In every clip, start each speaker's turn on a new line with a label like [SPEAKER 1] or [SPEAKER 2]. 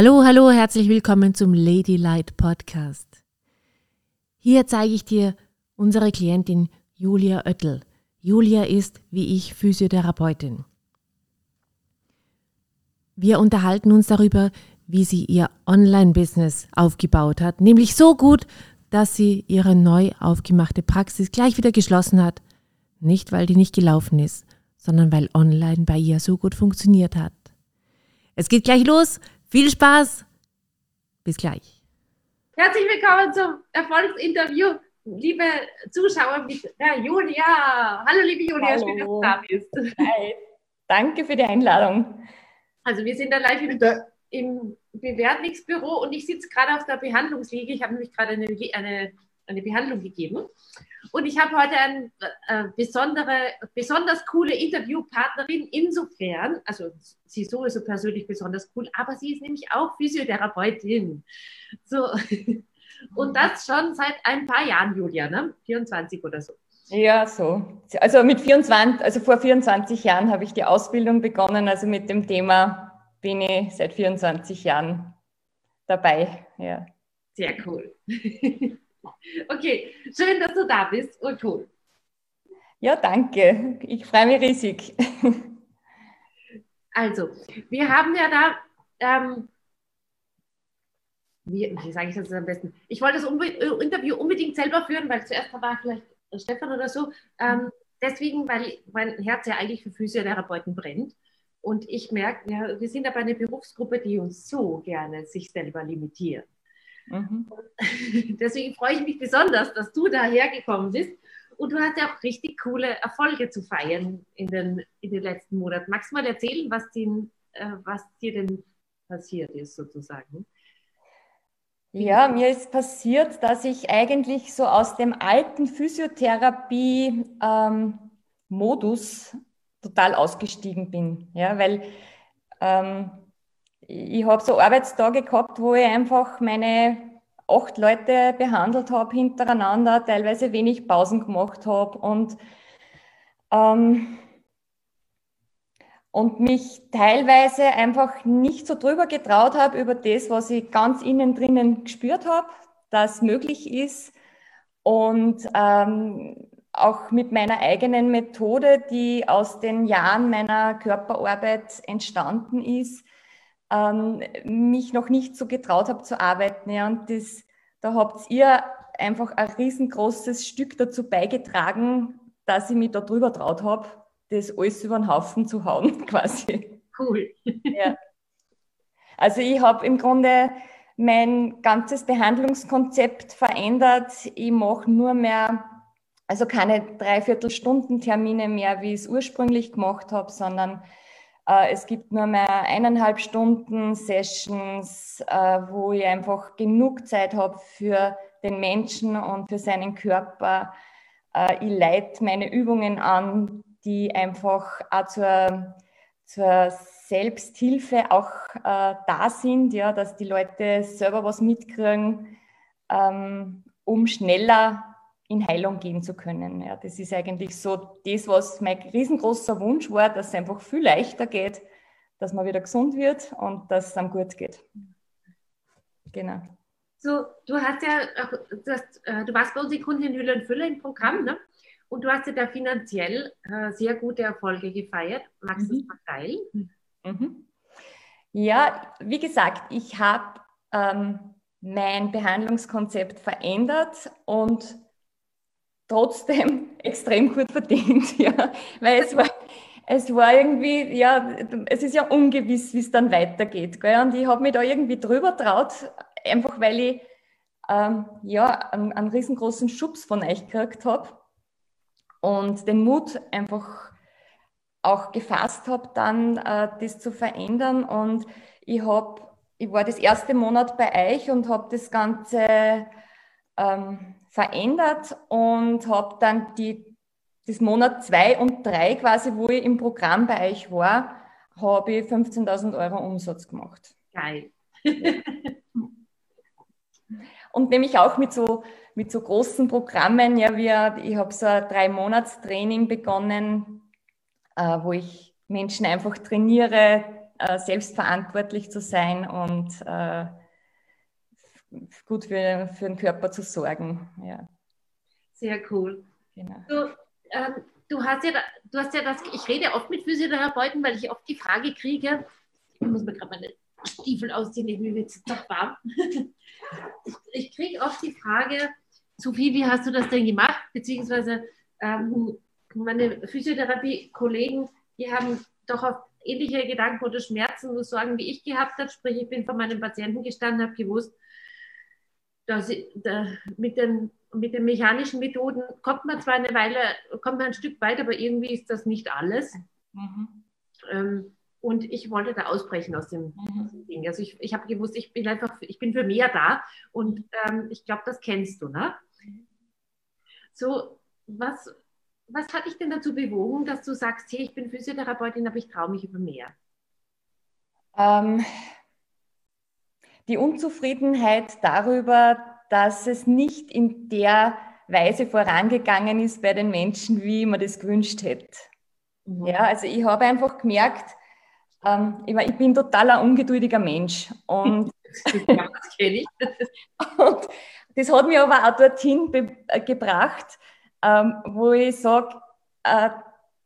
[SPEAKER 1] Hallo, hallo, herzlich willkommen zum Ladylite Podcast. Hier zeige ich dir unsere Klientin Julia Oettel. Julia ist, wie ich, Physiotherapeutin. Wir unterhalten uns darüber, wie sie ihr Online-Business aufgebaut hat, nämlich so gut, dass sie ihre neu aufgemachte Praxis gleich wieder geschlossen hat. Nicht, weil die nicht gelaufen ist, sondern weil online bei ihr so gut funktioniert hat. Es geht gleich los. Viel Spaß. Bis gleich.
[SPEAKER 2] Herzlich willkommen zum Erfolgsinterview, liebe Zuschauer mit der Julia. Hallo, liebe Julia,
[SPEAKER 3] Hallo.
[SPEAKER 2] schön, dass du da bist.
[SPEAKER 3] Hi. Danke für die Einladung.
[SPEAKER 2] Also, wir sind da live im, im Bewertungsbüro und ich sitze gerade auf der Behandlungsliege. Ich habe nämlich gerade eine, eine, eine Behandlung gegeben. Und ich habe heute eine äh, besondere, besonders coole Interviewpartnerin insofern, also sie ist sowieso persönlich besonders cool, aber sie ist nämlich auch Physiotherapeutin. So. Und das schon seit ein paar Jahren, Julia, ne? 24 oder so.
[SPEAKER 3] Ja, so. Also mit 24, also vor 24 Jahren habe ich die Ausbildung begonnen. Also mit dem Thema bin ich seit 24 Jahren dabei. Ja.
[SPEAKER 2] Sehr cool. Okay, schön, dass du da bist und cool.
[SPEAKER 3] Ja, danke. Ich freue mich riesig.
[SPEAKER 2] Also, wir haben ja da, ähm, wie, wie sage ich das am besten? Ich wollte das unbe Interview unbedingt selber führen, weil zuerst war vielleicht Stefan oder so. Ähm, deswegen, weil mein Herz ja eigentlich für Physiotherapeuten brennt. Und ich merke, ja, wir sind aber eine Berufsgruppe, die uns so gerne sich selber limitiert. Mhm. Deswegen freue ich mich besonders, dass du dahergekommen bist. Und du hast ja auch richtig coole Erfolge zu feiern in den, in den letzten Monaten. Magst du mal erzählen, was, den, äh, was dir denn passiert ist, sozusagen?
[SPEAKER 3] Ja, mir ist passiert, dass ich eigentlich so aus dem alten Physiotherapie-Modus ähm, total ausgestiegen bin. Ja, weil ähm, ich habe so Arbeitstage gehabt, wo ich einfach meine acht Leute behandelt habe hintereinander, teilweise wenig Pausen gemacht habe und, ähm, und mich teilweise einfach nicht so drüber getraut habe über das, was ich ganz innen drinnen gespürt habe, dass möglich ist. Und ähm, auch mit meiner eigenen Methode, die aus den Jahren meiner Körperarbeit entstanden ist, ähm, mich noch nicht so getraut habe zu arbeiten. Ja. Und das, da habt ihr einfach ein riesengroßes Stück dazu beigetragen, dass ich mich da drüber traut habe, das alles über den Haufen zu hauen, quasi.
[SPEAKER 2] Cool.
[SPEAKER 3] Ja. Also ich habe im Grunde mein ganzes Behandlungskonzept verändert. Ich mache nur mehr, also keine Dreiviertelstunden-Termine mehr, wie ich es ursprünglich gemacht habe, sondern es gibt nur mehr eineinhalb Stunden Sessions, äh, wo ich einfach genug Zeit habe für den Menschen und für seinen Körper. Äh, ich leite meine Übungen an, die einfach auch zur, zur Selbsthilfe auch da sind, ja, dass die Leute selber was mitkriegen, ähm, um schneller in Heilung gehen zu können. Ja, das ist eigentlich so das, was mein riesengroßer Wunsch war, dass es einfach viel leichter geht, dass man wieder gesund wird und dass es einem gut geht. Genau.
[SPEAKER 2] So, du hast ja, du, hast, äh, du warst bei uns in Kundin Hülle und Fülle im Programm, ne? Und du hast ja da finanziell äh, sehr gute Erfolge gefeiert. Magst du mhm. das mal teilen?
[SPEAKER 3] Mhm. Ja, wie gesagt, ich habe ähm, mein Behandlungskonzept verändert und trotzdem extrem gut verdient, ja, weil es war, es war irgendwie, ja, es ist ja ungewiss, wie es dann weitergeht, gell? und ich habe mich da irgendwie drüber traut, einfach weil ich ähm, ja, einen, einen, riesengroßen Schubs von euch gekriegt habe und den Mut einfach auch gefasst habe, dann äh, das zu verändern und ich habe, ich war das erste Monat bei euch und habe das Ganze ähm, verändert und habe dann die, das Monat zwei und drei quasi, wo ich im Programm bei euch war, habe ich 15.000 Euro Umsatz gemacht.
[SPEAKER 2] Geil.
[SPEAKER 3] und nämlich auch mit so, mit so großen Programmen, ja, wir, ich habe so ein Drei-Monats-Training begonnen, äh, wo ich Menschen einfach trainiere, äh, selbstverantwortlich zu sein und äh, gut für, für den Körper zu sorgen. Ja.
[SPEAKER 2] Sehr cool. Genau. Du, ähm, du, hast ja, du hast ja das, ich rede oft mit Physiotherapeuten, weil ich oft die Frage kriege, ich muss mir gerade meine Stiefel ausziehen, ich bin jetzt doch warm. ich, ich kriege oft die Frage, Sophie, wie hast du das denn gemacht? Beziehungsweise ähm, meine Physiotherapie-Kollegen, die haben doch auf ähnliche Gedanken oder Schmerzen und Sorgen, wie ich gehabt habe. Sprich, ich bin vor meinem Patienten gestanden, habe gewusst, dass ich, da, mit, den, mit den mechanischen Methoden kommt man zwar eine Weile, kommt man ein Stück weit, aber irgendwie ist das nicht alles. Mhm. Ähm, und ich wollte da ausbrechen aus dem, mhm. aus dem Ding. Also ich, ich habe gewusst, ich bin einfach, ich bin für mehr da und ähm, ich glaube, das kennst du, ne? So, was, was hat dich denn dazu bewogen, dass du sagst, hey, ich bin Physiotherapeutin, aber ich traue mich über mehr?
[SPEAKER 3] Ähm, die Unzufriedenheit darüber, dass es nicht in der Weise vorangegangen ist bei den Menschen, wie man das gewünscht hätte. Mhm. Ja, also ich habe einfach gemerkt, ähm, ich, ich, bin total ein ungeduldiger Mensch. Und, ja, das ich. und das hat mich aber auch dorthin äh, gebracht, ähm, wo ich sage, äh,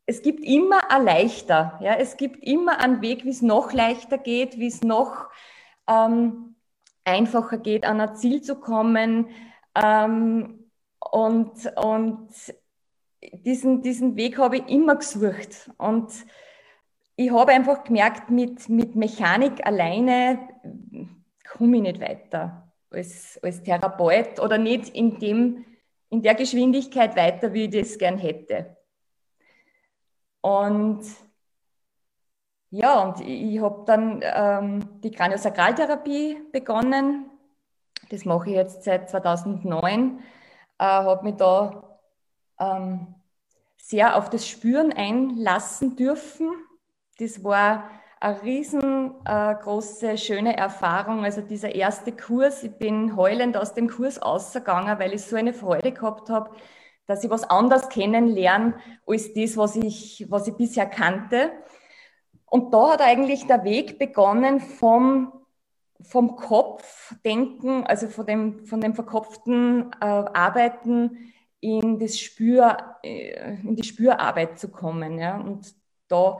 [SPEAKER 3] es gibt immer ein leichter. Ja? Es gibt immer einen Weg, wie es noch leichter geht, wie es noch ähm, einfacher geht, an ein Ziel zu kommen. Ähm, und, und diesen, diesen Weg habe ich immer gesucht. Und ich habe einfach gemerkt, mit, mit Mechanik alleine komme ich nicht weiter als, als Therapeut oder nicht in, dem, in der Geschwindigkeit weiter, wie ich das gern hätte. Und ja, und ich, ich habe dann ähm, die Kraniosakraltherapie begonnen. Das mache ich jetzt seit 2009. Äh, habe mich da ähm, sehr auf das Spüren einlassen dürfen das war eine riesengroße, äh, schöne Erfahrung. Also dieser erste Kurs, ich bin heulend aus dem Kurs ausgegangen, weil ich so eine Freude gehabt habe, dass ich was anderes kennenlerne als das, was ich, was ich bisher kannte. Und da hat eigentlich der Weg begonnen vom, vom Kopfdenken, also von dem, von dem verkopften äh, Arbeiten in, das Spür, äh, in die Spürarbeit zu kommen. Ja. Und da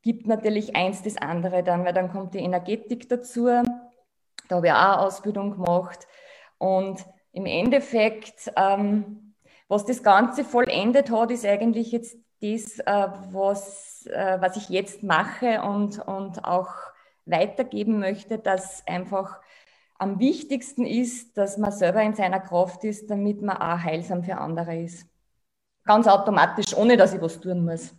[SPEAKER 3] gibt natürlich eins das andere dann, weil dann kommt die Energetik dazu. Da habe ich auch Ausbildung gemacht. Und im Endeffekt, ähm, was das Ganze vollendet hat, ist eigentlich jetzt das, äh, was, äh, was ich jetzt mache und, und auch weitergeben möchte, dass einfach am wichtigsten ist, dass man selber in seiner Kraft ist, damit man auch heilsam für andere ist. Ganz automatisch, ohne dass ich was tun muss.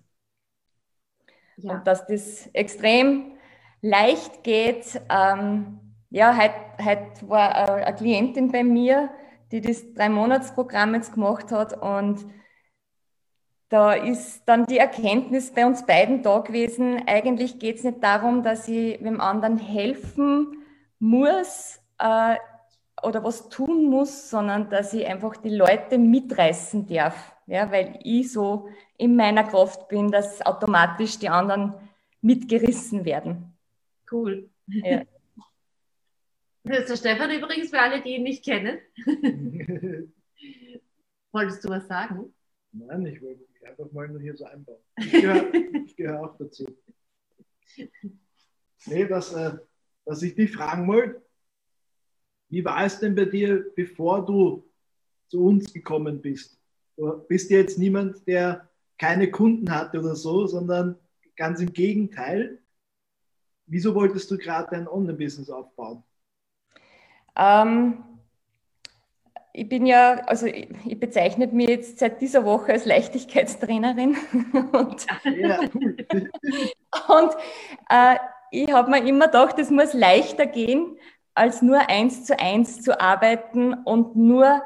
[SPEAKER 3] Ja. Und dass das extrem leicht geht. Ähm, ja, heute, heute war eine Klientin bei mir, die das Drei-Monats-Programm jetzt gemacht hat und da ist dann die Erkenntnis bei uns beiden da gewesen, eigentlich geht es nicht darum, dass ich dem anderen helfen muss äh, oder was tun muss, sondern dass ich einfach die Leute mitreißen darf ja, weil ich so in meiner Kraft bin, dass automatisch die anderen mitgerissen werden.
[SPEAKER 2] Cool. Ja. Das ist der Stefan übrigens für alle, die ihn nicht kennen. Wolltest du was sagen?
[SPEAKER 4] Nein, ich wollte einfach mal nur hier so einbauen. Ich gehöre gehör auch dazu. Nee, was, äh, was ich dich fragen wollte, wie war es denn bei dir, bevor du zu uns gekommen bist? Du bist jetzt niemand, der keine Kunden hatte oder so, sondern ganz im Gegenteil. Wieso wolltest du gerade dein Online-Business aufbauen?
[SPEAKER 3] Ähm, ich bin ja, also ich, ich, bezeichne mich jetzt seit dieser Woche als Leichtigkeitstrainerin. und, ja, cool. und äh, ich habe mir immer gedacht, es muss leichter gehen, als nur eins zu eins zu arbeiten und nur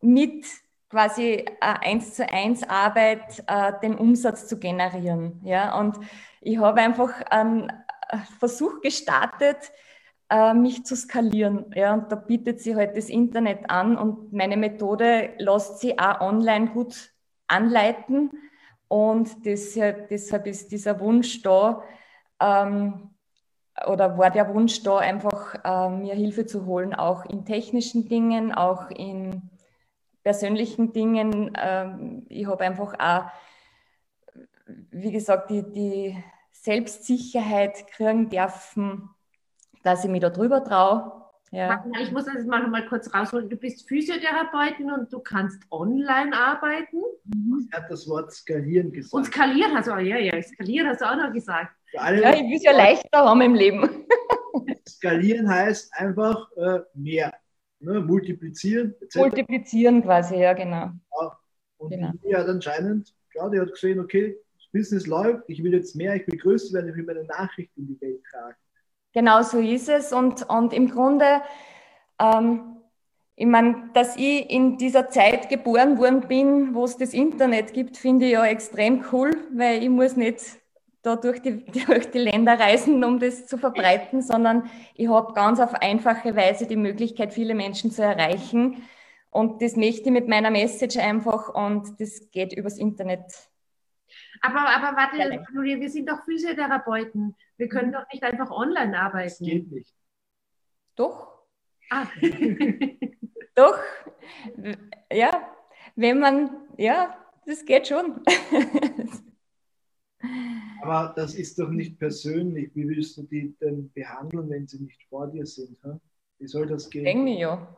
[SPEAKER 3] mit quasi äh, eins zu eins Arbeit äh, den Umsatz zu generieren. Ja? Und ich habe einfach einen Versuch gestartet, äh, mich zu skalieren. Ja? Und da bietet sich halt das Internet an und meine Methode lässt sich auch online gut anleiten. Und deshalb, deshalb ist dieser Wunsch da, ähm, oder war der Wunsch da, einfach äh, mir Hilfe zu holen, auch in technischen Dingen, auch in persönlichen Dingen. Ähm, ich habe einfach auch, wie gesagt, die, die Selbstsicherheit kriegen dürfen, dass ich mich da drüber traue.
[SPEAKER 2] Ja. Ich muss das jetzt mal noch mal kurz rausholen. Du bist Physiotherapeutin und du kannst online arbeiten.
[SPEAKER 4] Mhm. Er hat das Wort skalieren gesagt.
[SPEAKER 2] Und skalieren hast du auch, ja, ja, skalieren hast du auch noch gesagt.
[SPEAKER 3] ja, ich will es ja leichter haben im Leben.
[SPEAKER 4] skalieren heißt einfach äh, mehr. Ne? Multiplizieren.
[SPEAKER 3] Etc. Multiplizieren quasi, ja, genau.
[SPEAKER 4] Ja. Und genau. die hat anscheinend, klar, die hat gesehen, okay, das Business läuft, ich will jetzt mehr, ich will größer werden, ich will meine Nachricht in die Welt tragen.
[SPEAKER 3] Genau so ist es. Und, und im Grunde, ähm, ich meine, dass ich in dieser Zeit geboren worden bin, wo es das Internet gibt, finde ich ja extrem cool, weil ich muss nicht da durch die, durch die Länder reisen, um das zu verbreiten, sondern ich habe ganz auf einfache Weise die Möglichkeit, viele Menschen zu erreichen. Und das möchte ich mit meiner Message einfach und das geht übers Internet.
[SPEAKER 2] Aber, aber warte, wir sind doch Physiotherapeuten. Wir können mhm. doch nicht einfach online arbeiten. Das
[SPEAKER 4] geht nicht.
[SPEAKER 3] Doch. Ah. doch. Ja, wenn man, ja, das geht schon.
[SPEAKER 4] Aber das ist doch nicht persönlich. Wie willst du die denn behandeln, wenn sie nicht vor dir sind? Hm? Wie soll das gehen?
[SPEAKER 3] Denke ja.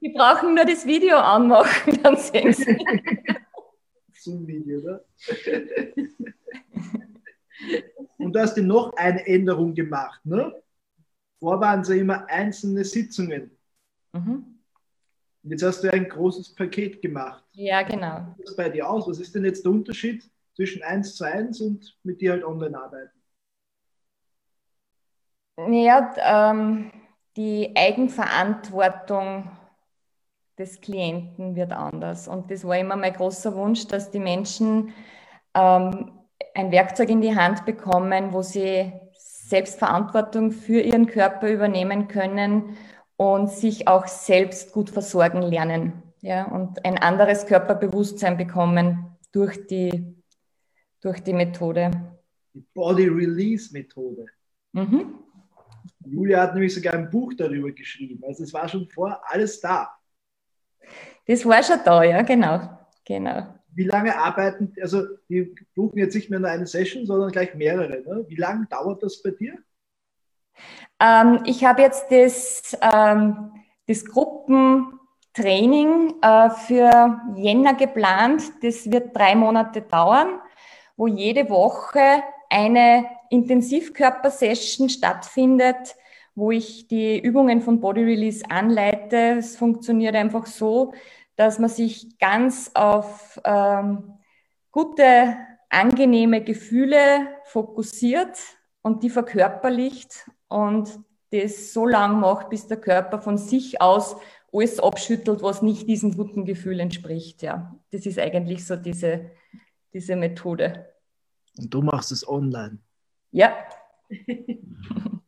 [SPEAKER 3] Die brauchen nur das Video anmachen, dann sehen sie.
[SPEAKER 4] Zoom-Video, oder? Und du hast dir noch eine Änderung gemacht, ne? Vor waren es ja immer einzelne Sitzungen. Mhm. Jetzt hast du ein großes Paket gemacht.
[SPEAKER 3] Ja, genau.
[SPEAKER 4] Wie sieht das bei dir aus? Was ist denn jetzt der Unterschied zwischen 1 zu 1 und mit dir halt online arbeiten?
[SPEAKER 3] Ja, ähm, die Eigenverantwortung des Klienten wird anders. Und das war immer mein großer Wunsch, dass die Menschen ähm, ein Werkzeug in die Hand bekommen, wo sie Selbstverantwortung für ihren Körper übernehmen können und sich auch selbst gut versorgen lernen. Ja, und ein anderes Körperbewusstsein bekommen durch die, durch die Methode.
[SPEAKER 4] Die Body Release Methode. Mhm. Julia hat nämlich sogar ein Buch darüber geschrieben. Also es war schon vor alles da.
[SPEAKER 3] Das war schon da, ja, genau. genau.
[SPEAKER 4] Wie lange arbeiten, also die buchen jetzt nicht mehr nur eine Session, sondern gleich mehrere. Ne? Wie lange dauert das bei dir?
[SPEAKER 3] Ähm, ich habe jetzt das, ähm, das Gruppentraining äh, für Jänner geplant. Das wird drei Monate dauern, wo jede Woche eine Intensivkörpersession stattfindet, wo ich die Übungen von Body Release anleite. Es funktioniert einfach so, dass man sich ganz auf ähm, gute, angenehme Gefühle fokussiert und die verkörperlicht und das so lang macht, bis der Körper von sich aus alles abschüttelt, was nicht diesem guten Gefühl entspricht. Ja, das ist eigentlich so diese, diese Methode.
[SPEAKER 4] Und du machst es online.
[SPEAKER 3] Ja.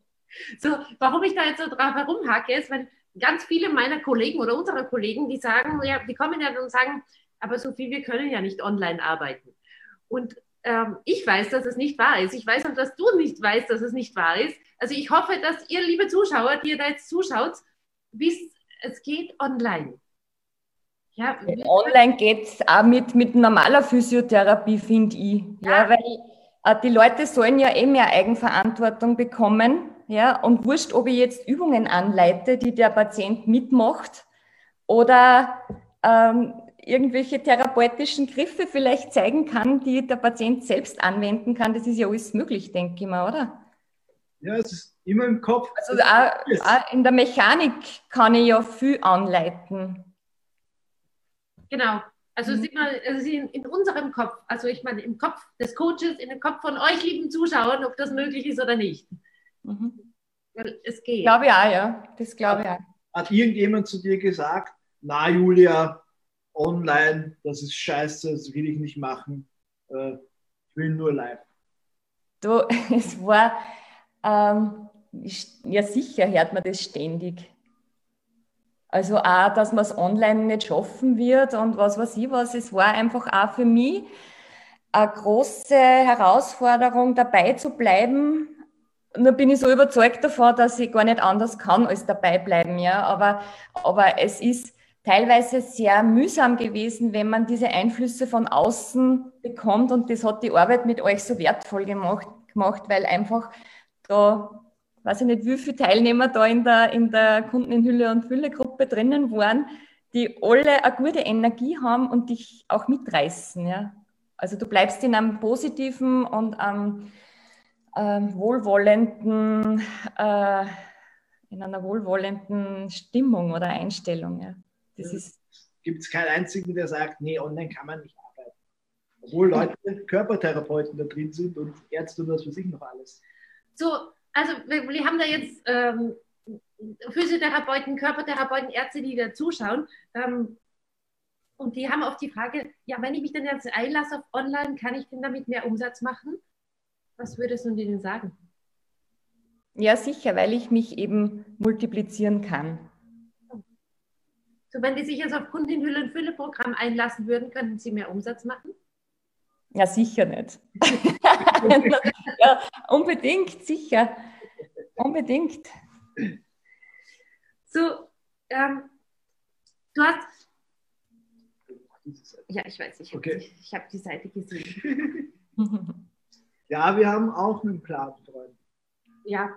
[SPEAKER 2] So, warum ich da jetzt so drauf herumhacke, ist, weil ganz viele meiner Kollegen oder unserer Kollegen, die sagen, ja, die kommen ja und sagen, aber Sophie, wir können ja nicht online arbeiten. Und ähm, ich weiß, dass es nicht wahr ist. Ich weiß auch, dass du nicht weißt, dass es nicht wahr ist. Also ich hoffe, dass ihr, liebe Zuschauer, die ihr da jetzt zuschaut, wisst, es geht online.
[SPEAKER 3] Ja, online geht es auch mit, mit normaler Physiotherapie, finde ich. Ja, ja weil äh, die Leute sollen ja eh mehr Eigenverantwortung bekommen. Ja, und wurscht, ob ich jetzt Übungen anleite, die der Patient mitmacht oder ähm, irgendwelche therapeutischen Griffe vielleicht zeigen kann, die der Patient selbst anwenden kann. Das ist ja alles möglich, denke ich mal, oder?
[SPEAKER 4] Ja, es ist immer im Kopf.
[SPEAKER 3] Also auch, auch in der Mechanik kann ich ja viel anleiten.
[SPEAKER 2] Genau. Also, mhm. mal, also in, in, unserem Kopf, also ich meine im Kopf des Coaches, in dem Kopf von euch, lieben Zuschauern, ob das möglich ist oder nicht. Mhm.
[SPEAKER 3] Weil es geht. Glaube ich auch, ja. Das glaube ich auch.
[SPEAKER 4] Hat irgendjemand zu dir gesagt, na Julia, online, das ist scheiße, das will ich nicht machen. Äh, ich will nur live.
[SPEAKER 3] Du, es war, ähm, ja sicher hört man das ständig. Also auch, dass man es online nicht schaffen wird und was weiß ich was. Es war einfach auch für mich eine große Herausforderung, dabei zu bleiben. Nur bin ich so überzeugt davon, dass ich gar nicht anders kann als dabei bleiben. Ja? Aber, aber es ist teilweise sehr mühsam gewesen, wenn man diese Einflüsse von außen bekommt. Und das hat die Arbeit mit euch so wertvoll gemacht, gemacht weil einfach da, weiß ich nicht, wie viele Teilnehmer da in der, in der Kunden in Hülle und Fülle Gruppe drinnen waren, die alle eine gute Energie haben und dich auch mitreißen. Ja? Also du bleibst in einem positiven und ähm, wohlwollenden, äh, in einer wohlwollenden Stimmung oder Einstellung. Ja.
[SPEAKER 4] Das ja. ist Gibt es keinen einzigen, der sagt, nee, online kann man nicht arbeiten. Obwohl Leute Körpertherapeuten da drin sind und Ärzte und was für sich noch alles.
[SPEAKER 2] So, also wir, wir haben da jetzt ähm, Physiotherapeuten, Körpertherapeuten, Ärzte, die da zuschauen. Ähm, und die haben oft die Frage, ja, wenn ich mich dann jetzt einlasse auf online, kann ich denn damit mehr Umsatz machen? Was würdest du denen sagen?
[SPEAKER 3] Ja, sicher, weil ich mich eben multiplizieren kann.
[SPEAKER 2] So, wenn die sich jetzt auf Kundin und Fülle Programm einlassen würden, könnten sie mehr Umsatz machen?
[SPEAKER 3] Ja, sicher nicht. ja, unbedingt, sicher. Unbedingt.
[SPEAKER 2] So, ähm, du hast. Ja, ich weiß, ich, okay. ich, ich habe die Seite gesehen.
[SPEAKER 4] ja, wir haben auch einen Plan, Freunde.
[SPEAKER 2] Ja,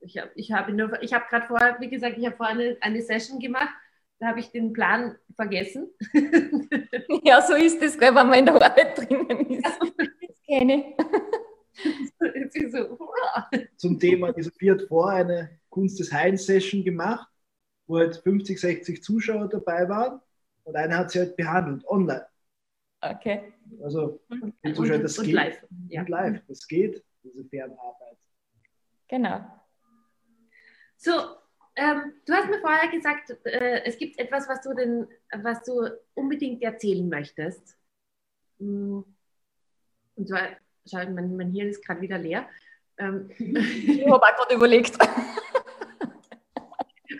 [SPEAKER 2] ich habe ich hab ich hab gerade vorher, wie gesagt, ich habe vorher eine, eine Session gemacht, da habe ich den Plan vergessen.
[SPEAKER 3] ja, so ist es, wenn man in der Arbeit drinnen ist. Das kenne
[SPEAKER 4] so, Zum Thema, die Sophie hat vor eine Kunst des Heilens Session gemacht wo halt 50, 60 Zuschauer dabei waren und einer hat sie halt behandelt, online.
[SPEAKER 3] Okay.
[SPEAKER 4] Also, und, und, und, das und geht. Live. Ja. Und live, das geht, diese Fernarbeit.
[SPEAKER 3] Genau.
[SPEAKER 2] So, ähm, du hast mir vorher gesagt, äh, es gibt etwas, was du, denn, was du unbedingt erzählen möchtest. Mm. Und zwar, schau, mein, mein Hirn ist gerade wieder leer. Ähm,
[SPEAKER 3] ich habe gerade überlegt.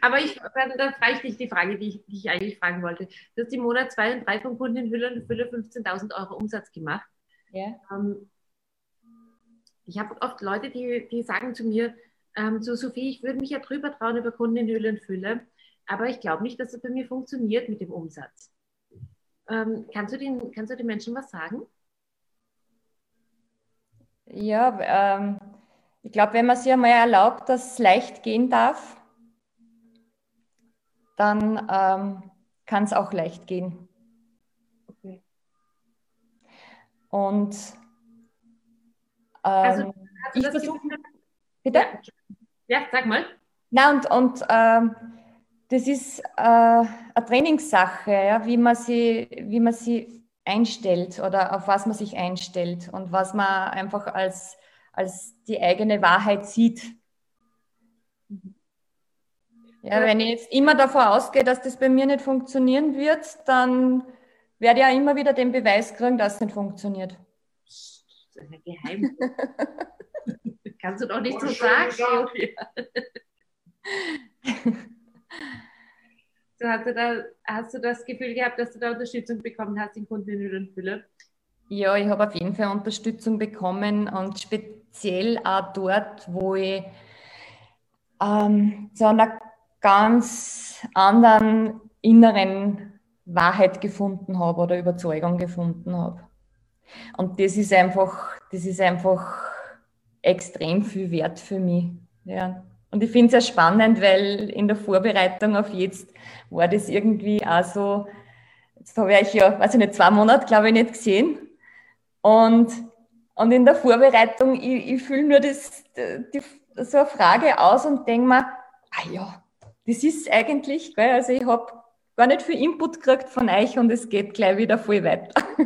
[SPEAKER 2] Aber ich, dann, dann frage ich dich die Frage, die ich, die ich eigentlich fragen wollte. Du hast im Monat 2 und 3 von Kunden in Hülle und Fülle 15.000 Euro Umsatz gemacht.
[SPEAKER 3] Ja.
[SPEAKER 2] Ähm, ich habe oft Leute, die, die sagen zu mir, ähm, so Sophie, ich würde mich ja drüber trauen über Kunden in Hülle und Fülle, aber ich glaube nicht, dass es bei mir funktioniert mit dem Umsatz. Ähm, kannst, du den, kannst du den Menschen was sagen?
[SPEAKER 3] Ja, ähm, ich glaube, wenn man sich einmal erlaubt, dass es leicht gehen darf, dann ähm, kann es auch leicht gehen. Okay. Und also, ähm, also, ich versuche.
[SPEAKER 2] Bitte? Ja, sag mal.
[SPEAKER 3] Na, und, und ähm, das ist äh, eine Trainingssache, ja, wie, man sie, wie man sie einstellt oder auf was man sich einstellt und was man einfach als, als die eigene Wahrheit sieht. Ja, wenn ich jetzt immer davon ausgehe, dass das bei mir nicht funktionieren wird, dann werde ich ja immer wieder den Beweis kriegen, dass es nicht funktioniert.
[SPEAKER 2] Das ist ein Geheimnis. Kannst du doch nicht so sagen, so, hast, du da, hast du das Gefühl gehabt, dass du da Unterstützung bekommen hast in Kunden und Fülle?
[SPEAKER 3] Ja, ich habe auf jeden Fall Unterstützung bekommen und speziell auch dort, wo ich ähm, zu einer ganz anderen inneren Wahrheit gefunden habe oder Überzeugung gefunden habe. Und das ist einfach, das ist einfach extrem viel wert für mich. Ja. Und ich finde es ja spannend, weil in der Vorbereitung auf jetzt war das irgendwie auch so, jetzt habe ich ja, weiß ich nicht, zwei Monate, glaube ich, nicht gesehen. Und, und in der Vorbereitung, ich, ich fühle nur das, die, so eine Frage aus und denke mir, ah ja, das ist eigentlich, gell, also ich habe gar nicht viel Input gekriegt von euch und es geht gleich wieder voll weiter.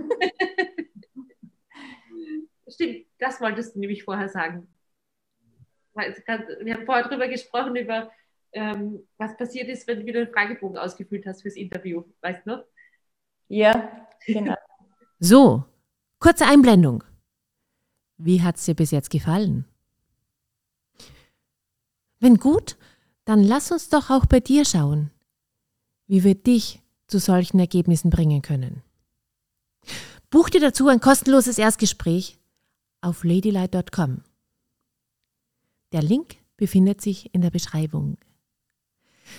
[SPEAKER 2] Stimmt, das wolltest du nämlich vorher sagen. Wir haben vorher darüber gesprochen, über ähm, was passiert ist, wenn du wieder einen Fragebogen ausgefüllt hast fürs Interview. Weißt du noch?
[SPEAKER 3] Ja, genau.
[SPEAKER 1] so, kurze Einblendung. Wie hat es dir bis jetzt gefallen? Wenn gut, dann lass uns doch auch bei dir schauen, wie wir dich zu solchen Ergebnissen bringen können. Buch dir dazu ein kostenloses Erstgespräch auf ladylight.com. Der Link befindet sich in der Beschreibung.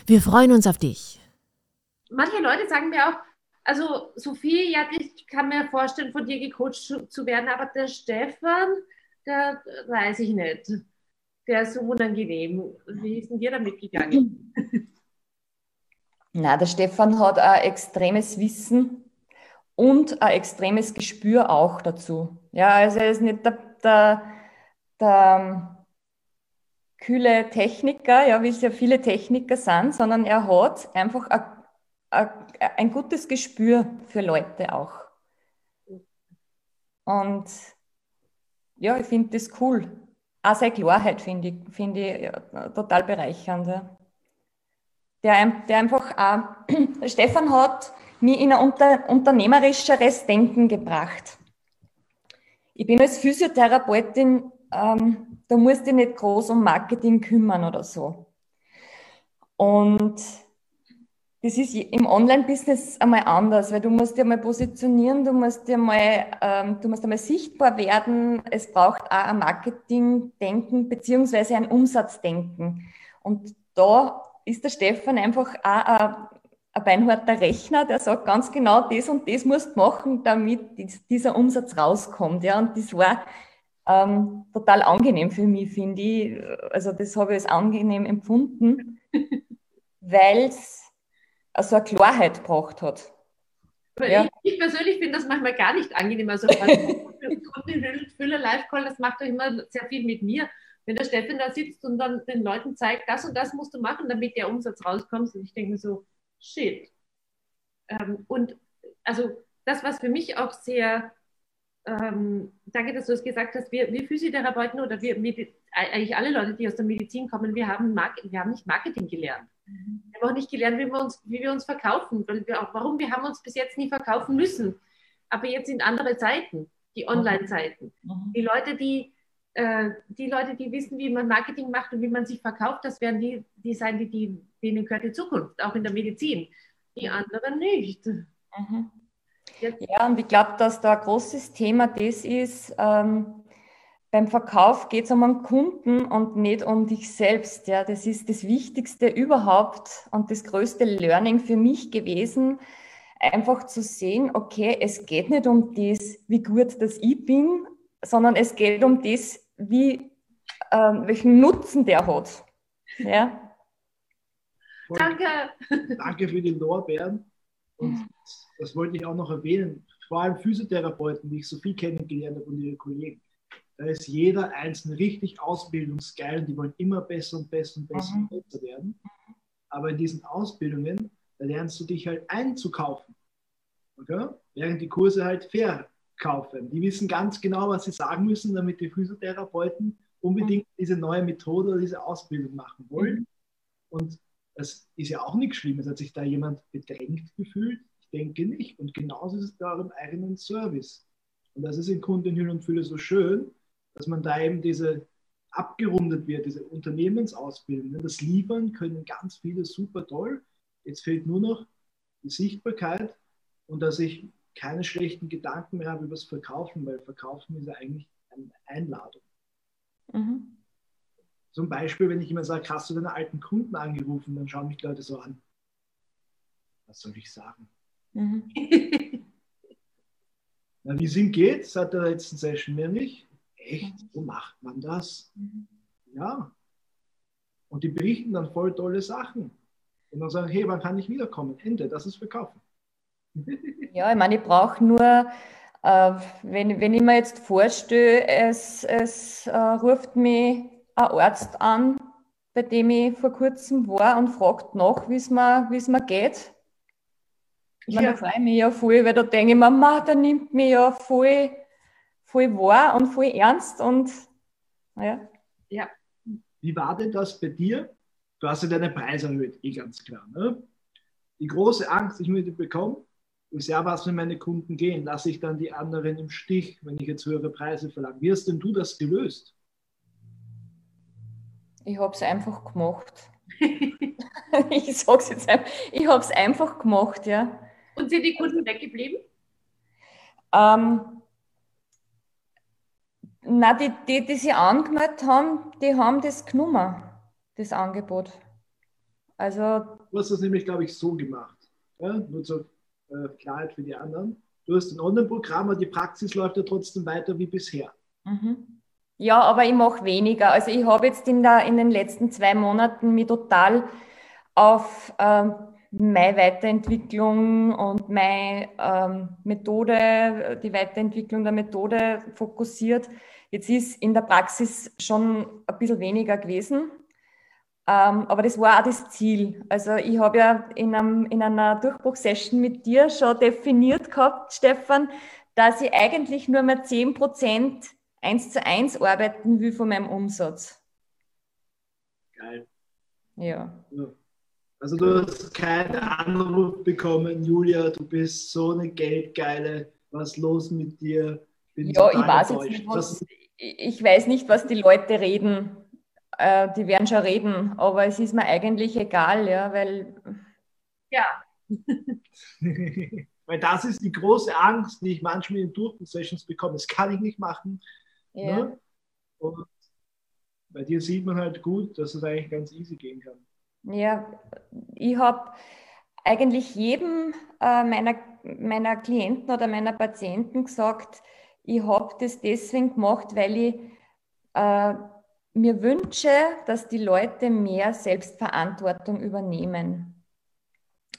[SPEAKER 1] Wir freuen uns auf dich.
[SPEAKER 2] Manche Leute sagen mir auch, also Sophie, ja, ich kann mir vorstellen, von dir gecoacht zu, werden, aber der Stefan, der weiß ich nicht. Der ist so unangenehm. Wie denn dir damit gegangen?
[SPEAKER 3] Na, der Stefan hat ein extremes Wissen und ein extremes Gespür auch dazu. Ja, also er ist nicht der, der, der kühle Techniker, ja, wie es ja viele Techniker sind, sondern er hat einfach ein, ein, ein gutes Gespür für Leute auch. Und ja, ich finde das cool. Auch seine Klarheit finde ich, find ich ja, total bereichernd. Der, der einfach auch, Stefan hat mich in ein unter, unternehmerischeres Denken gebracht. Ich bin als Physiotherapeutin, ähm, da musst du nicht groß um Marketing kümmern oder so. Und das ist im Online-Business einmal anders, weil du musst dir mal positionieren, du musst dir mal, ähm, du musst einmal sichtbar werden. Es braucht auch ein Marketing-Denken beziehungsweise ein Umsatzdenken. Und da ist der Stefan einfach auch ein, ein beinharter Rechner, der sagt ganz genau, das und das musst du machen, damit dieser Umsatz rauskommt. Ja, und das war ähm, total angenehm für mich, finde ich. Also das habe ich als angenehm empfunden, weil es so eine Klarheit gebracht hat.
[SPEAKER 2] Ja. Ich, ich, persönlich finde das manchmal gar nicht angenehm. Also Füller Live-Call, das macht doch immer sehr viel mit mir. Wenn der Steffen da sitzt und dann den Leuten zeigt, das und das musst du machen, damit der Umsatz rauskommt. Und ich denke mir so, shit. Ähm, und also das, was für mich auch sehr, ähm, danke, dass du es gesagt hast, wir, wir Physiotherapeuten oder wir, eigentlich alle Leute, die aus der Medizin kommen, wir haben, wir haben nicht Marketing gelernt. Mhm. Wir haben auch nicht gelernt, wie wir uns, wie wir uns verkaufen. Weil wir auch, warum? Wir haben uns bis jetzt nie verkaufen müssen. Aber jetzt sind andere Zeiten, die Online-Zeiten. Mhm. Die Leute, die, äh, die Leute, die wissen, wie man Marketing macht und wie man sich verkauft, das werden die, die sein, die, die, denen gehört die Zukunft, auch in der Medizin. Die anderen nicht.
[SPEAKER 3] Mhm. Ja, und ich glaube, dass da ein großes Thema das ist, ähm, beim Verkauf geht es um einen Kunden und nicht um dich selbst. Ja, das ist das Wichtigste überhaupt und das größte Learning für mich gewesen, einfach zu sehen, okay, es geht nicht um das, wie gut das ich bin, sondern es geht um das, wie, ähm, welchen Nutzen der hat. Ja.
[SPEAKER 2] Danke.
[SPEAKER 4] Danke für die Lorbeeren. Und das wollte ich auch noch erwähnen. Vor allem Physiotherapeuten, die ich so viel kennengelernt habe und ihre Kollegen da ist jeder Einzelne richtig ausbildungsgeil und die wollen immer besser und besser und besser mhm. und besser werden. Aber in diesen Ausbildungen, da lernst du dich halt einzukaufen. Okay? Während die Kurse halt verkaufen. Die wissen ganz genau, was sie sagen müssen, damit die Physiotherapeuten unbedingt mhm. diese neue Methode oder diese Ausbildung machen wollen. Mhm. Und das ist ja auch nichts Schlimmes. Hat sich da jemand bedrängt gefühlt? Ich denke nicht. Und genauso ist es da im eigenen Service. Und das ist in Kundenhülle und Fülle so schön, dass man da eben diese abgerundet wird, diese Unternehmensausbildung. Ne? Das Liefern können ganz viele super toll. Jetzt fehlt nur noch die Sichtbarkeit und dass ich keine schlechten Gedanken mehr habe über das Verkaufen, weil Verkaufen ist ja eigentlich eine Einladung. Mhm. Zum Beispiel, wenn ich immer sage, hast du deine alten Kunden angerufen, dann schauen mich Leute so an. Was soll ich sagen? Mhm. Na, wie es ihm geht, seit der letzten Session nämlich, echt, so macht man das? Mhm. Ja. Und die berichten dann voll tolle Sachen. Und dann sagen, hey, wann kann ich wiederkommen? Ende, das ist Verkaufen.
[SPEAKER 3] Ja, ich meine, ich brauche nur, äh, wenn, wenn ich mir jetzt vorstelle, es, es äh, ruft mich ein Arzt an, bei dem ich vor kurzem war und fragt nach, wie es mir, mir geht. Ich meine, ja. da freue ich mich ja voll, weil da denke ich mir, Mama, der nimmt mich ja voll voll wahr und voll ernst und naja.
[SPEAKER 2] Ja.
[SPEAKER 4] Wie war denn das bei dir? Du hast ja deine Preise erhöht, eh ganz klar. Ne? Die große Angst, die ich mit dir bekomme, ist ja, was wenn meine Kunden gehen, lasse ich dann die anderen im Stich, wenn ich jetzt höhere Preise verlange. Wie hast denn du das gelöst?
[SPEAKER 3] Ich habe es einfach gemacht. ich sage es jetzt einfach. Ich habe es einfach gemacht, ja.
[SPEAKER 2] Und sind die Kunden weggeblieben?
[SPEAKER 3] Ähm, na, die, die, die sich angemeldet haben, die haben das genommen, das Angebot. Also.
[SPEAKER 4] Du hast das nämlich, glaube ich, so gemacht. Ja? Nur zur äh, Klarheit für die anderen. Du hast ein Online-Programm, aber die Praxis läuft ja trotzdem weiter wie bisher.
[SPEAKER 3] Mhm. Ja, aber ich mache weniger. Also ich habe jetzt in, der, in den letzten zwei Monaten mich total auf ähm, meine Weiterentwicklung und meine ähm, Methode, die Weiterentwicklung der Methode fokussiert. Jetzt ist in der Praxis schon ein bisschen weniger gewesen. Ähm, aber das war auch das Ziel. Also ich habe ja in, einem, in einer Durchbruchssession mit dir schon definiert gehabt, Stefan, dass ich eigentlich nur mehr 10 Prozent eins zu eins arbeiten will von meinem Umsatz.
[SPEAKER 4] Geil.
[SPEAKER 3] Ja.
[SPEAKER 4] ja. Also du hast keinen Anruf bekommen, Julia, du bist so eine Geldgeile, was ist los mit dir?
[SPEAKER 3] Bin ja, ich weiß jetzt nicht, was, ich weiß nicht, was die Leute reden. Äh, die werden schon reden, aber es ist mir eigentlich egal, ja, weil.
[SPEAKER 2] Ja.
[SPEAKER 4] weil das ist die große Angst, die ich manchmal in Durchgangssessions bekomme. Das kann ich nicht machen. Ja. Ne? Und bei dir sieht man halt gut, dass es eigentlich ganz easy gehen kann.
[SPEAKER 3] Ja, ich habe eigentlich jedem äh, meiner, meiner Klienten oder meiner Patienten gesagt, ich habe das deswegen gemacht, weil ich äh, mir wünsche, dass die Leute mehr Selbstverantwortung übernehmen.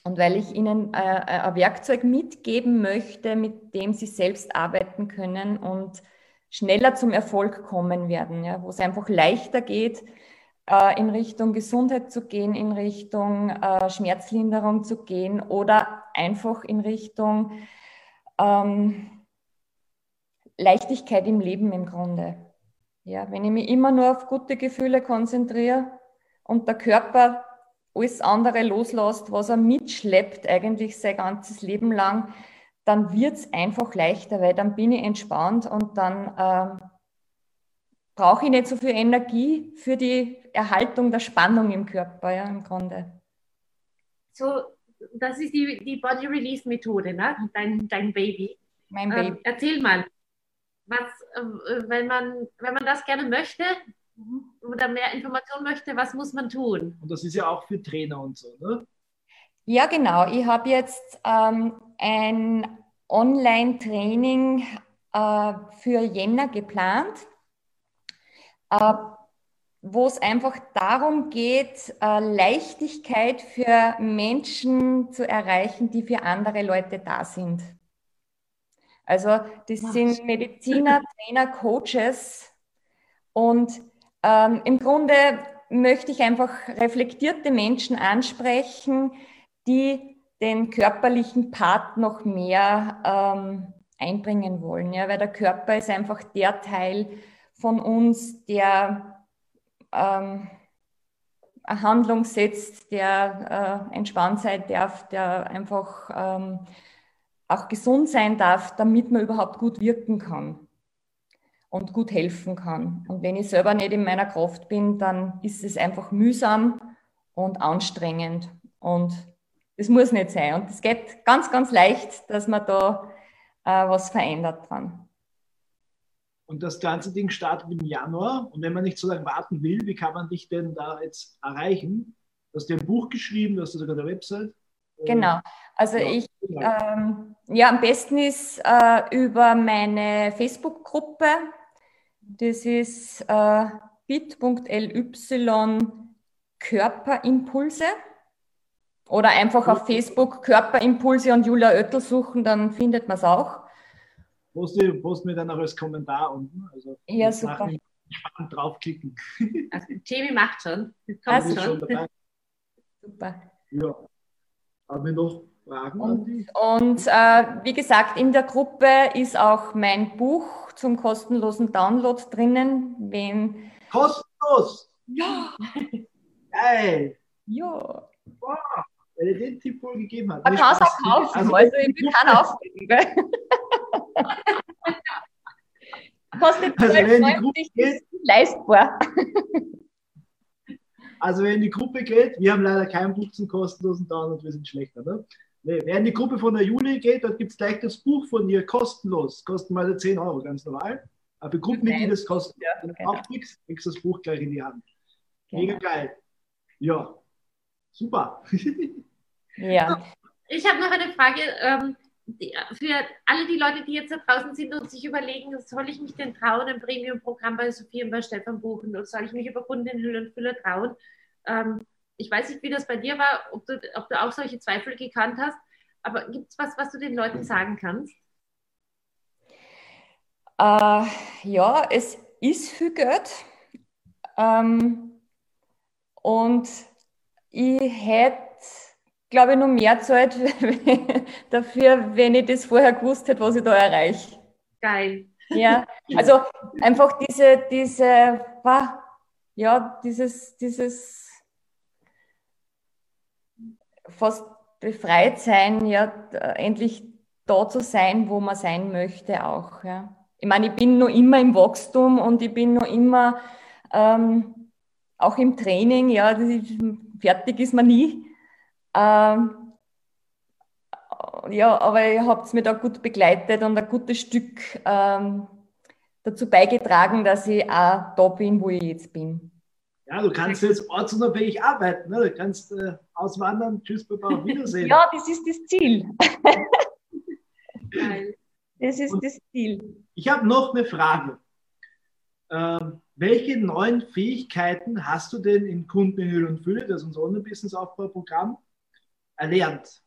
[SPEAKER 3] Und weil ich ihnen äh, ein Werkzeug mitgeben möchte, mit dem sie selbst arbeiten können und schneller zum Erfolg kommen werden, ja, wo es einfach leichter geht, äh, in Richtung Gesundheit zu gehen, in Richtung äh, Schmerzlinderung zu gehen oder einfach in Richtung ähm, Leichtigkeit im Leben im Grunde. Ja, wenn ich mich immer nur auf gute Gefühle konzentriere und der Körper alles andere loslässt, was er mitschleppt, eigentlich sein ganzes Leben lang, dann wird es einfach leichter, weil dann bin ich entspannt und dann ähm, brauche ich nicht so viel Energie für die Erhaltung der Spannung im Körper, ja, im Grunde.
[SPEAKER 2] So, das ist die, die Body Release Methode, ne? Dein, dein Baby.
[SPEAKER 3] Mein Baby.
[SPEAKER 2] erzähl mal, was, äh, wenn, man, wenn man das gerne möchte mhm. oder mehr Informationen möchte, was muss man tun?
[SPEAKER 4] Und das ist ja auch für Trainer und so, ne?
[SPEAKER 3] Ja, genau. Ich habe jetzt ähm, ein Online-Training äh, für Jänner geplant, äh, wo es einfach darum geht, äh, Leichtigkeit für Menschen zu erreichen, die für andere Leute da sind. Also das sind Mediziner, Trainer, Coaches. Und ähm, im Grunde möchte ich einfach reflektierte Menschen ansprechen, die den körperlichen Part noch mehr ähm, einbringen wollen, ja, weil der Körper ist einfach der Teil von uns, der ähm, eine Handlung setzt, der äh, entspannt sein darf, der einfach ähm, auch gesund sein darf, damit man überhaupt gut wirken kann und gut helfen kann. Und wenn ich selber nicht in meiner Kraft bin, dann ist es einfach mühsam und anstrengend. Und das muss nicht sein. Und es geht ganz, ganz leicht, dass man da äh, was verändert dran.
[SPEAKER 4] Und das ganze Ding startet im Januar. Und wenn man nicht so lange warten will, wie kann man dich denn da jetzt erreichen? Du hast dir ein Buch geschrieben, du hast sogar eine Website.
[SPEAKER 3] Genau. Also ja, ich, ähm, ja, am besten ist äh, über meine Facebook-Gruppe. Das ist äh, bit.ly Körperimpulse. Oder einfach auf Facebook Körperimpulse und Julia Oettel suchen, dann findet man es auch.
[SPEAKER 4] Poste, poste mir dann auch als Kommentar unten. Also
[SPEAKER 3] ja, super.
[SPEAKER 4] Spannend draufklicken.
[SPEAKER 2] Also, Jamie macht schon.
[SPEAKER 3] Kommt schon. schon dabei.
[SPEAKER 4] Super. Ja. Haben wir noch Fragen
[SPEAKER 3] und, an dich? Und äh, wie gesagt, in der Gruppe ist auch mein Buch zum kostenlosen Download drinnen. Wenn
[SPEAKER 4] Kostenlos?
[SPEAKER 3] Ja.
[SPEAKER 4] Geil.
[SPEAKER 3] Ja.
[SPEAKER 4] Wow. Weil er den Tipp wohl gegeben hat.
[SPEAKER 3] Man kann es auch kaufen, also, also ich bin kein Aufregen. Kostet
[SPEAKER 4] also wenn die Gruppe geht,
[SPEAKER 3] leistbar.
[SPEAKER 4] Also wenn die Gruppe geht, wir haben leider kein Buch zum kostenlosen Download, wir sind schlechter, ne? wer in die Gruppe von der Juli geht, dort gibt es gleich das Buch von ihr kostenlos. Kostenweise 10 Euro, ganz normal. Aber für Gruppenmitglieder ist kostenlos. Ja, Wenn du genau. aufklickst, kriegst du das Buch gleich in die Hand. Genau. Mega geil. Ja, super.
[SPEAKER 2] ja. Ich habe noch eine Frage. Ähm, für alle die Leute, die jetzt da draußen sind und sich überlegen, soll ich mich denn trauen, ein Premium-Programm bei Sophie und bei Stefan buchen oder soll ich mich über Kunden in Hülle und Fülle trauen? Ähm, ich weiß nicht, wie das bei dir war, ob du, ob du auch solche Zweifel gekannt hast, aber gibt es was, was du den Leuten sagen kannst?
[SPEAKER 3] Äh, ja, es ist viel Geld. Ähm, und ich hätte glaube ich, noch mehr Zeit dafür, wenn ich das vorher gewusst hätte, was ich da erreiche.
[SPEAKER 2] Geil.
[SPEAKER 3] Ja, also einfach diese, diese, ja, dieses, dieses fast befreit sein, ja, endlich da zu sein, wo man sein möchte auch. Ja. Ich meine, ich bin noch immer im Wachstum und ich bin noch immer ähm, auch im Training, ja, fertig ist man nie. Ähm, ja, aber ihr habt mir da gut begleitet und ein gutes Stück ähm, dazu beigetragen, dass ich auch da bin, wo ich jetzt bin.
[SPEAKER 4] Ja, du kannst jetzt ortsunabhängig arbeiten. Ne? Du kannst äh, auswandern. Tschüss, Papa, auf Wiedersehen.
[SPEAKER 3] ja, das ist das Ziel. das ist und das Ziel.
[SPEAKER 4] Ich habe noch eine Frage. Ähm, welche neuen Fähigkeiten hast du denn in Kunden in Hülle und Fülle, das ist unser Online-Business-Aufbauprogramm, erlernt?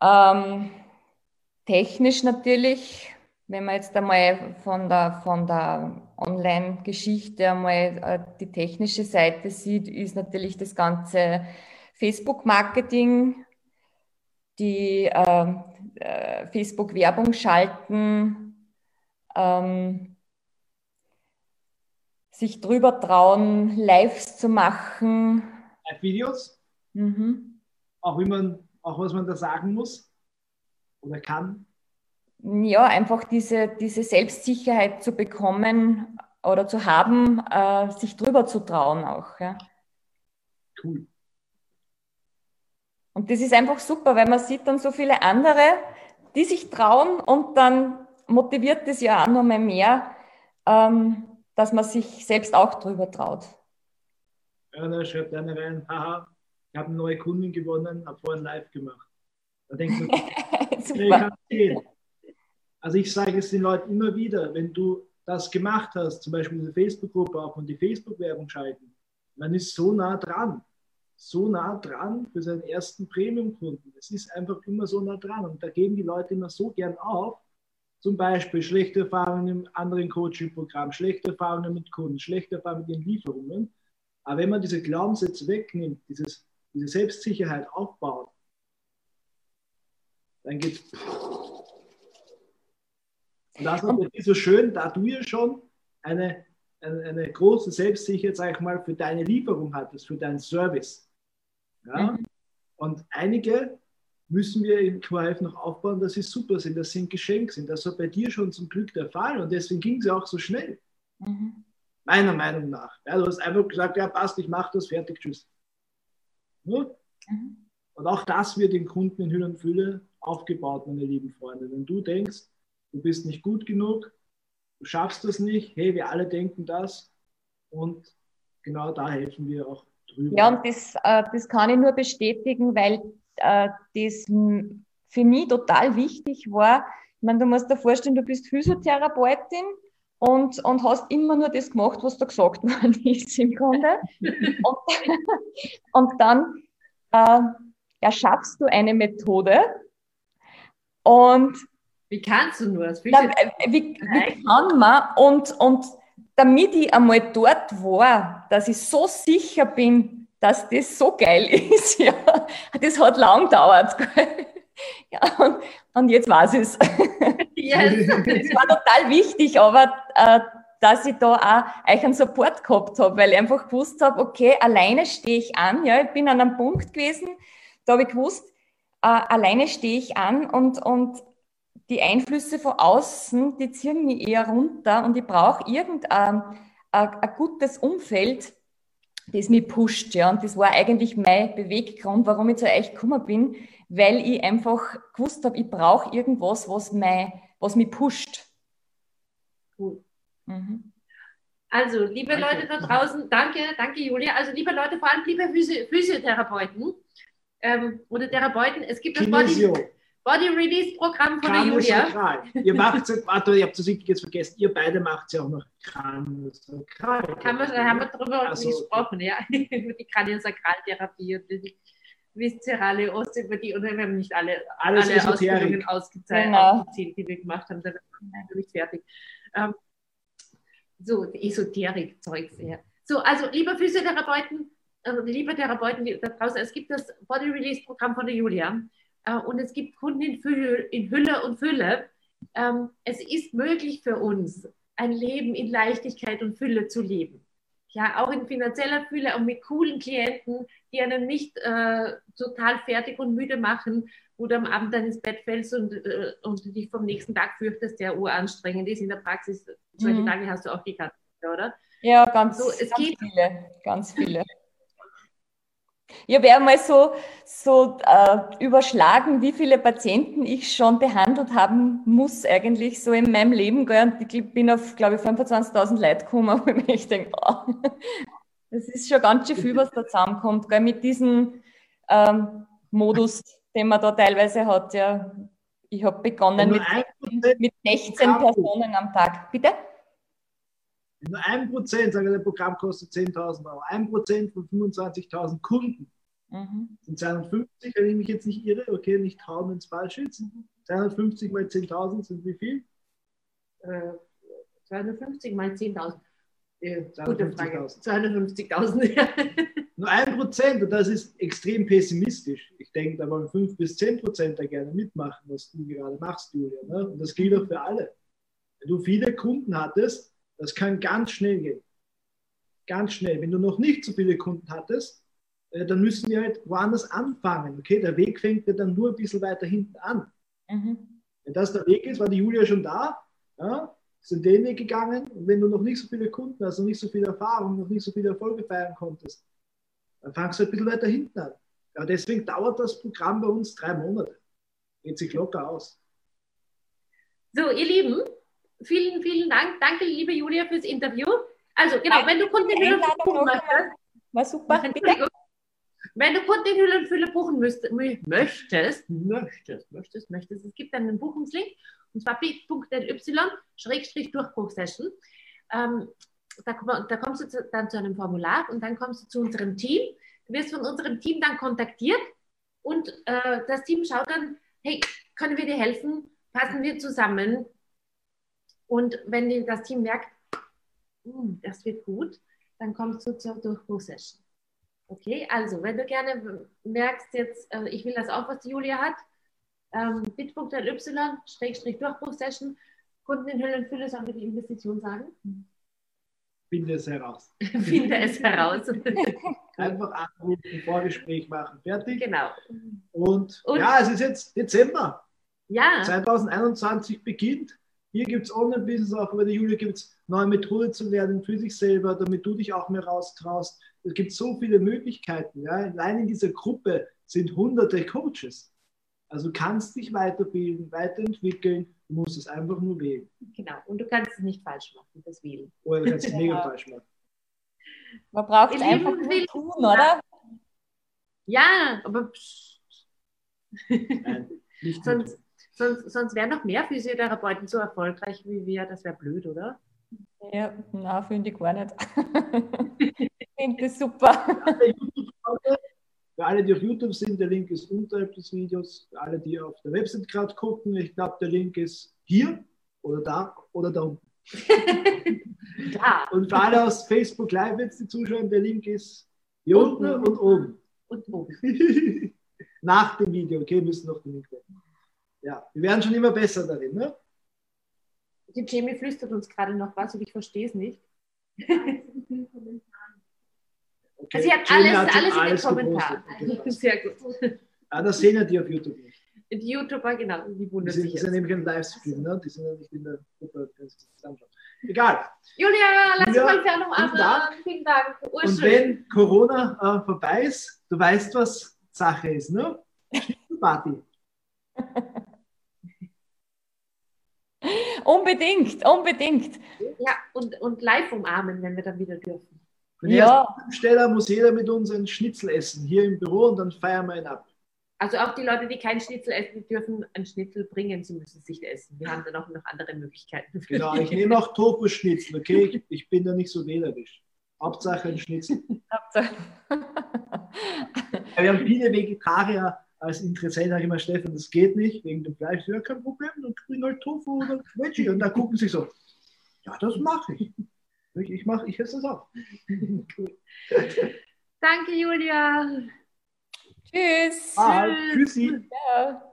[SPEAKER 3] Ähm, technisch natürlich, wenn man jetzt einmal von der, von der Online-Geschichte einmal äh, die technische Seite sieht, ist natürlich das ganze Facebook-Marketing, die äh, äh, Facebook-Werbung schalten, ähm, sich drüber trauen, Lives zu machen.
[SPEAKER 4] Live-Videos? Mhm. Auch wie man, auch was man da sagen muss oder kann.
[SPEAKER 3] Ja, einfach diese, diese Selbstsicherheit zu bekommen oder zu haben, äh, sich drüber zu trauen auch. Ja. Cool. Und das ist einfach super, weil man sieht dann so viele andere, die sich trauen und dann motiviert es ja auch nochmal mehr, ähm, dass man sich selbst auch drüber traut.
[SPEAKER 4] Ja, da schreibt einer rein, haha, ich habe eine neue Kundin gewonnen, habe vorhin live gemacht. Da denkst du, ich Also ich sage es den Leuten immer wieder, wenn du das gemacht hast, zum Beispiel in der Facebook-Gruppe auch und die Facebook-Werbung schalten, man ist so nah dran, so nah dran für seinen ersten Premium-Kunden. Es ist einfach immer so nah dran und da geben die Leute immer so gern auf. Zum Beispiel schlechte Erfahrungen im anderen Coaching-Programm, schlechte Erfahrungen mit Kunden, schlechte Erfahrungen mit den Lieferungen. Aber wenn man diese Glaubenssätze wegnimmt, dieses diese Selbstsicherheit aufbaut, dann geht es. Und das ist so schön, da du ja schon eine, eine, eine, große Selbstsicherheit, sag ich mal, für deine Lieferung hattest, für deinen Service. Ja? Mhm. Und einige müssen wir im QHF noch aufbauen, dass sie super sind, dass sie ein Geschenk sind. Das war bei dir schon zum Glück der Fall und deswegen ging es ja auch so schnell. Mhm. Meiner Meinung nach. Ja, du hast einfach gesagt, ja passt, ich mache das, fertig, tschüss. Mhm. Und auch das wird den Kunden in Hülle und Fülle aufgebaut, meine lieben Freunde. Wenn du denkst, du bist nicht gut genug, du schaffst das nicht, hey, wir alle denken das und genau da helfen wir auch drüber.
[SPEAKER 3] Ja, und das, äh, das kann ich nur bestätigen, weil äh, das für mich total wichtig war. Ich meine, du musst dir vorstellen, du bist Physiotherapeutin und, und hast immer nur das gemacht, was da gesagt worden ist im Grunde. und, und dann äh, erschaffst du eine Methode und
[SPEAKER 2] wie kannst du nur? Das
[SPEAKER 3] dann, äh, wie, wie kann man und, und damit ich einmal dort war, dass ich so sicher bin, dass das so geil ist, ja, das hat lang gedauert. ja, und, und jetzt weiß ich es. Yes. das war total wichtig, aber äh, dass ich da auch euch einen Support gehabt habe, weil ich einfach gewusst habe, okay, alleine stehe ich an. Ja, ich bin an einem Punkt gewesen, da habe ich gewusst, äh, alleine stehe ich an und, und die Einflüsse von außen, die ziehen mich eher runter und ich brauche irgendein ein, ein gutes Umfeld, das mich pusht, ja. Und das war eigentlich mein Beweggrund, warum ich zu euch gekommen bin, weil ich einfach gewusst habe, ich brauche irgendwas, was, mein, was mich pusht.
[SPEAKER 2] Cool. Mhm. Also, liebe danke. Leute da draußen, danke, danke Julia. Also, liebe Leute, vor allem liebe Physiotherapeuten ähm, oder Therapeuten, es gibt das Body, Body Release Programm von der Julia.
[SPEAKER 4] Ihr macht es, warte, ihr habt das jetzt vergessen, ihr beide macht es ja auch noch
[SPEAKER 2] Kraniosakral. Haben wir, haben wir darüber also, gesprochen, ja, über die Kraniosakraltherapie und die viszerale Osteopathie und wir haben nicht alle,
[SPEAKER 4] Alles alle
[SPEAKER 2] Ausbildungen ausgezählt, genau. die wir gemacht haben, da sind wir nicht fertig. Ähm, so, Esoterik-Zeugs, ja. So, also, liebe Physiotherapeuten, äh, liebe Therapeuten da draußen, es gibt das Body Release Programm von der Julia äh, und es gibt Kunden in, Fülle, in Hülle und Fülle. Ähm, es ist möglich für uns, ein Leben in Leichtigkeit und Fülle zu leben. Ja, auch in finanzieller Fülle und mit coolen Klienten, die einen nicht äh, total fertig und müde machen, wo du am Abend dann ins Bett fällst und, äh, und dich vom nächsten Tag fürchtest, der uranstrengend ist. In der Praxis, solche mhm. Tage hast du auch gehabt, oder?
[SPEAKER 3] Ja, ganz, so, es ganz viele, ganz viele. Ich habe einmal so, so äh, überschlagen, wie viele Patienten ich schon behandelt haben muss, eigentlich so in meinem Leben. Gell? Und ich bin auf, glaube ich, 25.000 Leute gekommen, wo ich denke, oh, das ist schon ganz schön viel, was da zusammenkommt, gell? mit diesem ähm, Modus, den man da teilweise hat. Ja. Ich habe begonnen mit, mit 16 Personen am Tag. Bitte?
[SPEAKER 4] Nur ein Prozent, sage ich, das Programm kostet 10.000 Euro. Ein Prozent von 25.000 Kunden mhm. sind 250, wenn ich mich jetzt nicht irre, okay, nicht wenn es falsch ist. Mhm. 250 mal 10.000 sind wie viel?
[SPEAKER 2] Äh, 250 mal 10.000. Äh, Gute Frage. 250.000, ja.
[SPEAKER 4] Nur ein Prozent, und das ist extrem pessimistisch. Ich denke, da wollen 5 bis 10 Prozent da gerne mitmachen, was du gerade machst, Julia. Ne? Und das gilt auch für alle. Wenn du viele Kunden hattest, das kann ganz schnell gehen. Ganz schnell. Wenn du noch nicht so viele Kunden hattest, äh, dann müssen wir halt woanders anfangen. Okay, der Weg fängt ja dann nur ein bisschen weiter hinten an. Mhm. Wenn das der Weg ist, war die Julia schon da, ja, sind den Weg gegangen. Und wenn du noch nicht so viele Kunden hast, noch nicht so viel Erfahrung, noch nicht so viele Erfolge feiern konntest, dann fangst du ein bisschen weiter hinten an. Ja, deswegen dauert das Programm bei uns drei Monate. Geht sich locker aus.
[SPEAKER 2] So, ihr Lieben, vielen, vielen Dank. Danke, liebe Julia, fürs Interview. Also, genau, wenn du Kundenhülle buchen möchtest. War super. Wenn du Kundenhülle und Fülle buchen müsst, möchtest, möchtest, möchtest, möchtest, es gibt einen Buchungslink und zwar bit.y-durchbruchsession. Ähm, da, da kommst du dann zu einem Formular und dann kommst du zu unserem Team. Du wirst von unserem Team dann kontaktiert und äh, das Team schaut dann, hey, können wir dir helfen? Passen wir zusammen? Und wenn das Team merkt, hm, das wird gut, dann kommst du zur Durchbruchsession. Okay, also wenn du gerne merkst jetzt, äh, ich will das auch, was die Julia hat, ähm, bit.ly, Schrägstrich Durchbruchsession, Kunden in Hülle und Fülle, sollen wir die Investition sagen?
[SPEAKER 4] Finde es heraus.
[SPEAKER 2] Finde es heraus.
[SPEAKER 4] Einfach anrufen, Vorgespräch machen, fertig.
[SPEAKER 2] Genau.
[SPEAKER 4] Und, und ja, es ist jetzt Dezember.
[SPEAKER 2] Ja.
[SPEAKER 4] 2021 beginnt. Hier gibt es Online-Business, auch bei der Julia gibt es neue Methoden zu lernen für sich selber, damit du dich auch mehr raustraust. Es gibt so viele Möglichkeiten. Ja. Allein in dieser Gruppe sind hunderte Coaches. Also du kannst dich weiterbilden, weiterentwickeln, du musst es einfach nur wählen.
[SPEAKER 2] Genau, und du kannst es nicht falsch machen, das Wählen.
[SPEAKER 4] Oder du kannst es mega falsch machen.
[SPEAKER 3] Man braucht es einfach nur tun, oder?
[SPEAKER 2] Ja, aber Nein, nicht sonst, Sonst, sonst wären noch mehr Physiotherapeuten so erfolgreich wie wir. Das wäre blöd, oder?
[SPEAKER 3] Ja, na, finde ich gar nicht. ich finde das super.
[SPEAKER 4] Für alle, die auf YouTube sind, der Link ist unterhalb des Videos. Für alle, die auf der Website gerade gucken, ich glaube, der Link ist hier oder da oder da unten. da. Und für alle aus Facebook Live jetzt die Zuschauer, der Link ist hier unten, unten und oben. Und oben. Nach dem Video, okay, müssen noch den Link werden. Ja, wir werden schon immer besser darin. Ne?
[SPEAKER 2] Die Jamie flüstert uns gerade noch was und ich verstehe es nicht. Okay. Sie hat alles, hat alles, alles, in den Kommentaren.
[SPEAKER 4] Sehr gut. Ah, das sehen ja die auf YouTube nicht.
[SPEAKER 2] Die YouTuber, genau, die
[SPEAKER 4] Die
[SPEAKER 2] wundern
[SPEAKER 4] sind,
[SPEAKER 2] sich
[SPEAKER 4] das ist ja
[SPEAKER 2] jetzt.
[SPEAKER 4] nämlich ein Livestream, ne? Die sind ja nicht in der Gruppe. das ist anschauen. Egal.
[SPEAKER 2] Julia, lass uns mal fern
[SPEAKER 4] vielen
[SPEAKER 2] umarmen.
[SPEAKER 4] Dank.
[SPEAKER 2] Vielen Dank.
[SPEAKER 4] Und
[SPEAKER 2] Urschön.
[SPEAKER 4] wenn Corona äh, vorbei ist, du weißt, was Sache ist, ne? Party.
[SPEAKER 3] Unbedingt, unbedingt.
[SPEAKER 2] Ja, und, und live umarmen, wenn wir dann wieder dürfen.
[SPEAKER 4] Die
[SPEAKER 3] Ja.
[SPEAKER 4] Steller muss jeder mit uns ein Schnitzel essen, hier im Büro, und dann feiern wir ihn ab.
[SPEAKER 2] Also auch die Leute, die kein Schnitzel essen, die dürfen ein Schnitzel bringen, sie müssen es nicht essen. Wir haben dann auch noch andere Möglichkeiten.
[SPEAKER 4] Genau, ich nehme auch Tofu-Schnitzel, okay? Ich, ich bin da nicht so wählerisch. Hauptsache ein Schnitzel.
[SPEAKER 3] Hauptsache-
[SPEAKER 4] Wir haben viele Vegetarier als Interessent, sage ich immer, Stefan, das geht nicht, wegen dem Fleisch. Ja, kein Problem, dann bring halt Tofu oder Veggie. Und da gucken sie so, ja, das mache ich. Ich, ich, mach, ich esse das auch.
[SPEAKER 2] Danke, Julia.
[SPEAKER 3] Tschüss.
[SPEAKER 4] Ah, tschüssi.
[SPEAKER 3] Ja.